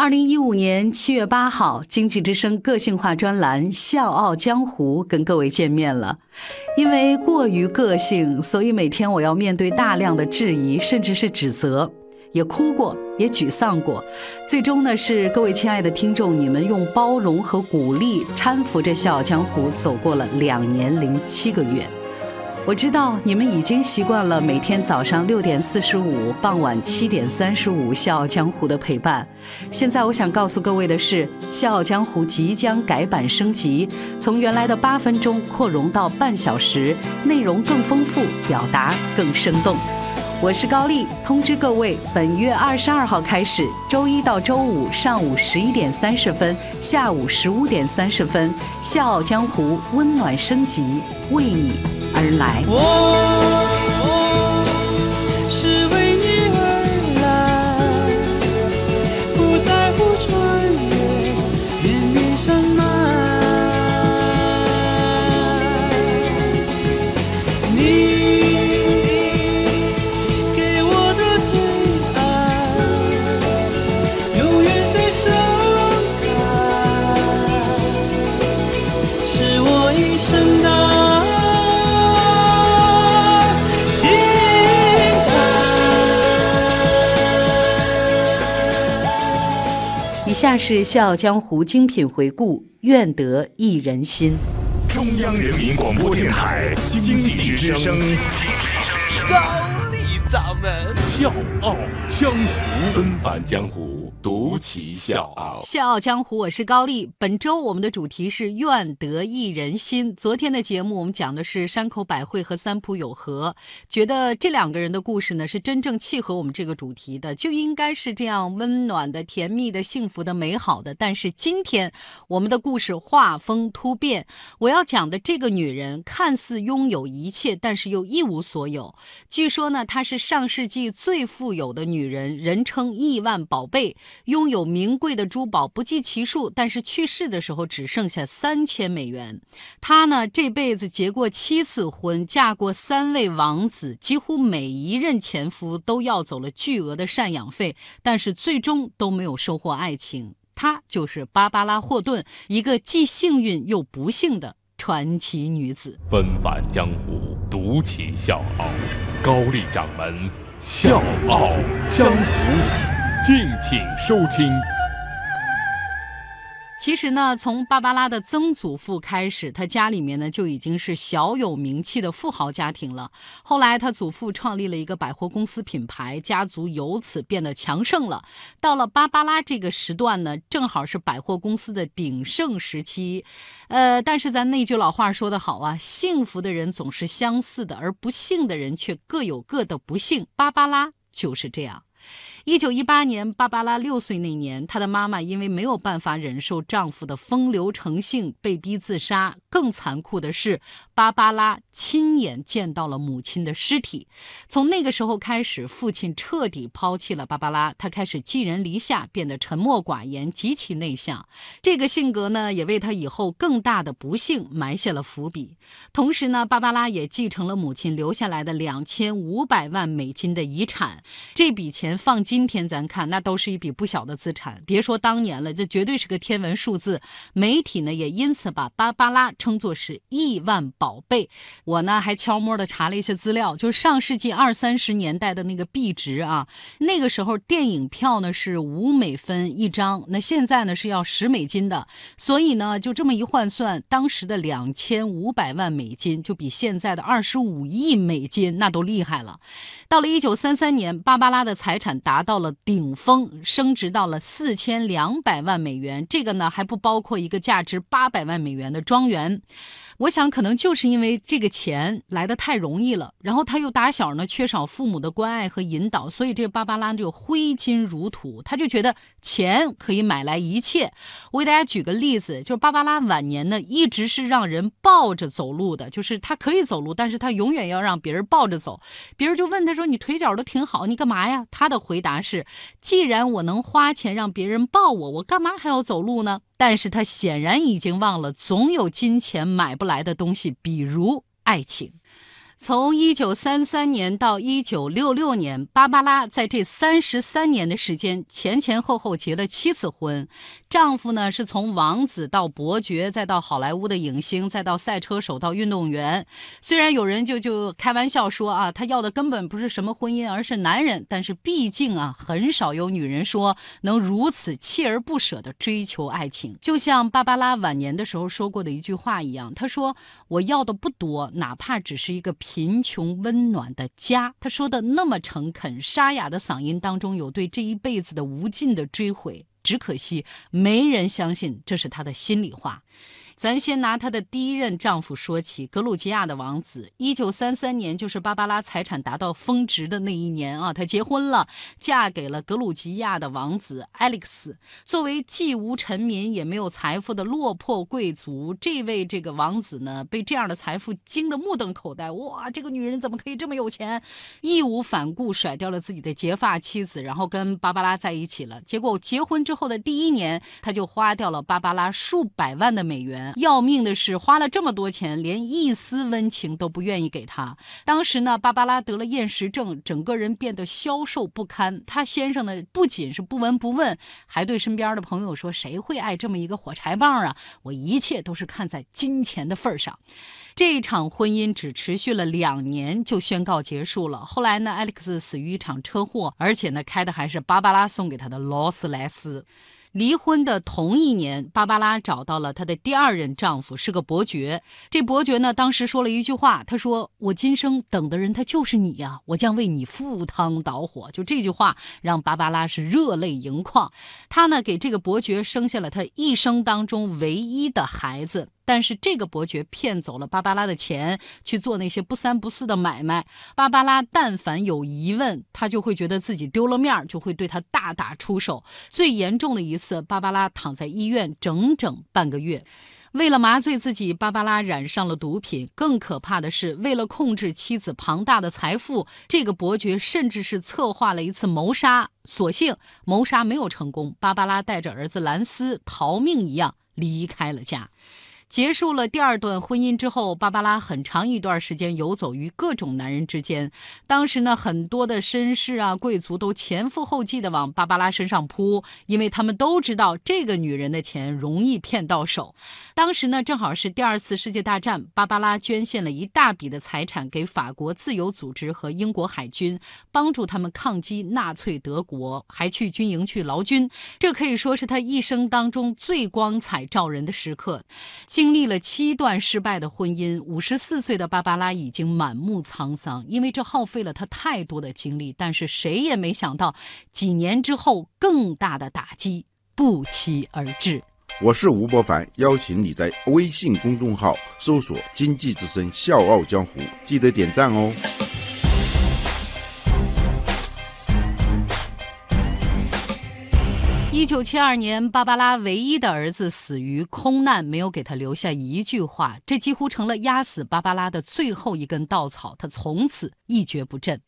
二零一五年七月八号，经济之声个性化专栏《笑傲江湖》跟各位见面了。因为过于个性，所以每天我要面对大量的质疑，甚至是指责，也哭过，也沮丧过。最终呢，是各位亲爱的听众，你们用包容和鼓励搀扶着《笑傲江湖》走过了两年零七个月。我知道你们已经习惯了每天早上六点四十五、傍晚七点三十五《笑傲江湖》的陪伴。现在我想告诉各位的是，《笑傲江湖》即将改版升级，从原来的八分钟扩容到半小时，内容更丰富，表达更生动。我是高丽，通知各位，本月二十二号开始，周一到周五上午十一点三十分、下午十五点三十分，《笑傲江湖》温暖升级，为你而来。下是《笑傲江湖》精品回顾，愿得一人心。中央人民广播电台经济之声，高丽掌门笑傲江湖，纷返江湖。独骑笑傲，笑傲江湖，我是高丽。本周我们的主题是愿得一人心。昨天的节目我们讲的是山口百惠和三浦友和，觉得这两个人的故事呢是真正契合我们这个主题的，就应该是这样温暖的、甜蜜的、幸福的、美好的。但是今天我们的故事画风突变，我要讲的这个女人看似拥有一切，但是又一无所有。据说呢，她是上世纪最富有的女人，人称亿万宝贝。拥有名贵的珠宝不计其数，但是去世的时候只剩下三千美元。她呢，这辈子结过七次婚，嫁过三位王子，几乎每一任前夫都要走了巨额的赡养费，但是最终都没有收获爱情。她就是芭芭拉·霍顿，一个既幸运又不幸的传奇女子。纷返江湖，独起笑傲，高丽掌门笑傲江湖。敬请收听。其实呢，从芭芭拉的曾祖父开始，他家里面呢就已经是小有名气的富豪家庭了。后来他祖父创立了一个百货公司品牌，家族由此变得强盛了。到了芭芭拉这个时段呢，正好是百货公司的鼎盛时期。呃，但是咱那句老话说得好啊，幸福的人总是相似的，而不幸的人却各有各的不幸。芭芭拉就是这样。一九一八年，芭芭拉六岁那年，她的妈妈因为没有办法忍受丈夫的风流成性，被逼自杀。更残酷的是，芭芭拉亲眼见到了母亲的尸体。从那个时候开始，父亲彻底抛弃了芭芭拉，她开始寄人篱下，变得沉默寡言，极其内向。这个性格呢，也为她以后更大的不幸埋下了伏笔。同时呢，芭芭拉也继承了母亲留下来的两千五百万美金的遗产。这笔钱放。今天咱看，那都是一笔不小的资产。别说当年了，这绝对是个天文数字。媒体呢也因此把芭芭拉称作是亿万宝贝。我呢还悄摸的查了一些资料，就是上世纪二三十年代的那个币值啊，那个时候电影票呢是五美分一张，那现在呢是要十美金的。所以呢就这么一换算，当时的两千五百万美金就比现在的二十五亿美金那都厉害了。到了一九三三年，芭芭拉的财产达。达到了顶峰，升值到了四千两百万美元。这个呢还不包括一个价值八百万美元的庄园。我想，可能就是因为这个钱来的太容易了，然后他又打小呢缺少父母的关爱和引导，所以这个芭芭拉就挥金如土，他就觉得钱可以买来一切。我给大家举个例子，就是芭芭拉晚年呢一直是让人抱着走路的，就是他可以走路，但是他永远要让别人抱着走。别人就问他说：“你腿脚都挺好，你干嘛呀？”他的回答是：“既然我能花钱让别人抱我，我干嘛还要走路呢？”但是他显然已经忘了，总有金钱买不来的东西，比如爱情。从一九三三年到一九六六年，芭芭拉在这三十三年的时间前前后后结了七次婚。丈夫呢是从王子到伯爵，再到好莱坞的影星，再到赛车手到运动员。虽然有人就就开玩笑说啊，他要的根本不是什么婚姻，而是男人。但是毕竟啊，很少有女人说能如此锲而不舍地追求爱情。就像芭芭拉晚年的时候说过的一句话一样，她说：“我要的不多，哪怕只是一个。”贫穷温暖的家，他说的那么诚恳，沙哑的嗓音当中有对这一辈子的无尽的追悔。只可惜没人相信这是他的心里话。咱先拿她的第一任丈夫说起，格鲁吉亚的王子。一九三三年，就是芭芭拉财产达到峰值的那一年啊，她结婚了，嫁给了格鲁吉亚的王子艾利克斯。作为既无臣民也没有财富的落魄贵族，这位这个王子呢，被这样的财富惊得目瞪口呆。哇，这个女人怎么可以这么有钱？义无反顾甩掉了自己的结发妻子，然后跟芭芭拉在一起了。结果结婚之后的第一年，他就花掉了芭芭拉数百万的美元。要命的是，花了这么多钱，连一丝温情都不愿意给他。当时呢，芭芭拉得了厌食症，整个人变得消瘦不堪。她先生呢，不仅是不闻不问，还对身边的朋友说：“谁会爱这么一个火柴棒啊？我一切都是看在金钱的份上。”这一场婚姻只持续了两年就宣告结束了。后来呢，艾利克斯死于一场车祸，而且呢，开的还是芭芭拉送给他的劳斯莱斯。离婚的同一年，芭芭拉找到了她的第二任丈夫，是个伯爵。这伯爵呢，当时说了一句话，他说：“我今生等的人，他就是你呀，我将为你赴汤蹈火。”就这句话，让芭芭拉是热泪盈眶。她呢，给这个伯爵生下了她一生当中唯一的孩子。但是这个伯爵骗走了芭芭拉的钱，去做那些不三不四的买卖。芭芭拉但凡有疑问，他就会觉得自己丢了面儿，就会对他大打出手。最严重的一次，芭芭拉躺在医院整整半个月。为了麻醉自己，芭芭拉染上了毒品。更可怕的是，为了控制妻子庞大的财富，这个伯爵甚至是策划了一次谋杀。所幸谋杀没有成功，芭芭拉带着儿子兰斯逃命一样离开了家。结束了第二段婚姻之后，芭芭拉很长一段时间游走于各种男人之间。当时呢，很多的绅士啊、贵族都前赴后继的往芭芭拉身上扑，因为他们都知道这个女人的钱容易骗到手。当时呢，正好是第二次世界大战，芭芭拉捐献了一大笔的财产给法国自由组织和英国海军，帮助他们抗击纳粹德国，还去军营去劳军。这可以说是她一生当中最光彩照人的时刻。经历了七段失败的婚姻，五十四岁的芭芭拉已经满目沧桑，因为这耗费了她太多的精力。但是谁也没想到，几年之后，更大的打击不期而至。我是吴伯凡，邀请你在微信公众号搜索“经济之声笑傲江湖”，记得点赞哦。一九七二年，芭芭拉唯一的儿子死于空难，没有给他留下一句话，这几乎成了压死芭芭拉的最后一根稻草。他从此一蹶不振。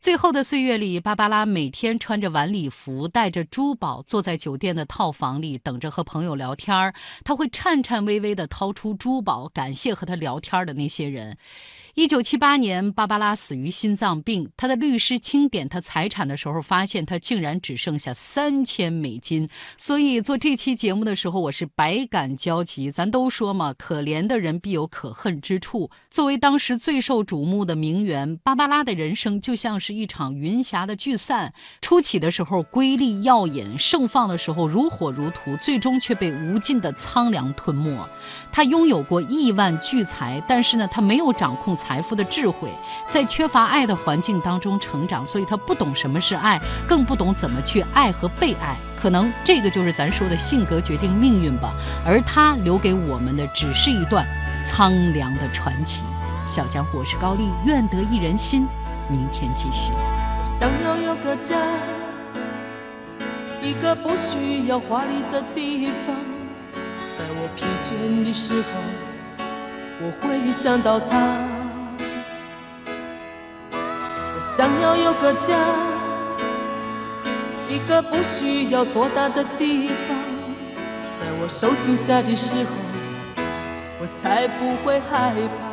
最后的岁月里，芭芭拉每天穿着晚礼服，带着珠宝，坐在酒店的套房里，等着和朋友聊天儿。他会颤颤巍巍地掏出珠宝，感谢和他聊天的那些人。一九七八年，芭芭拉死于心脏病。他的律师清点他财产的时候，发现他竟然只剩下三千美金。所以做这期节目的时候，我是百感交集。咱都说嘛，可怜的人必有可恨之处。作为当时最受瞩目的名媛，芭芭拉的人生就像是一场云霞的聚散。初起的时候瑰丽耀眼，盛放的时候如火如荼，最终却被无尽的苍凉吞没。他拥有过亿万巨财，但是呢，他没有掌控。财富的智慧，在缺乏爱的环境当中成长，所以他不懂什么是爱，更不懂怎么去爱和被爱。可能这个就是咱说的性格决定命运吧。而他留给我们的，只是一段苍凉的传奇。小江湖，我是高丽，愿得一人心。明天继续。想要有个家，一个不需要华丽的地方，在我疲倦的时候，我会想到他。想要有个家，一个不需要多大的地方，在我受惊吓的时候，我才不会害怕。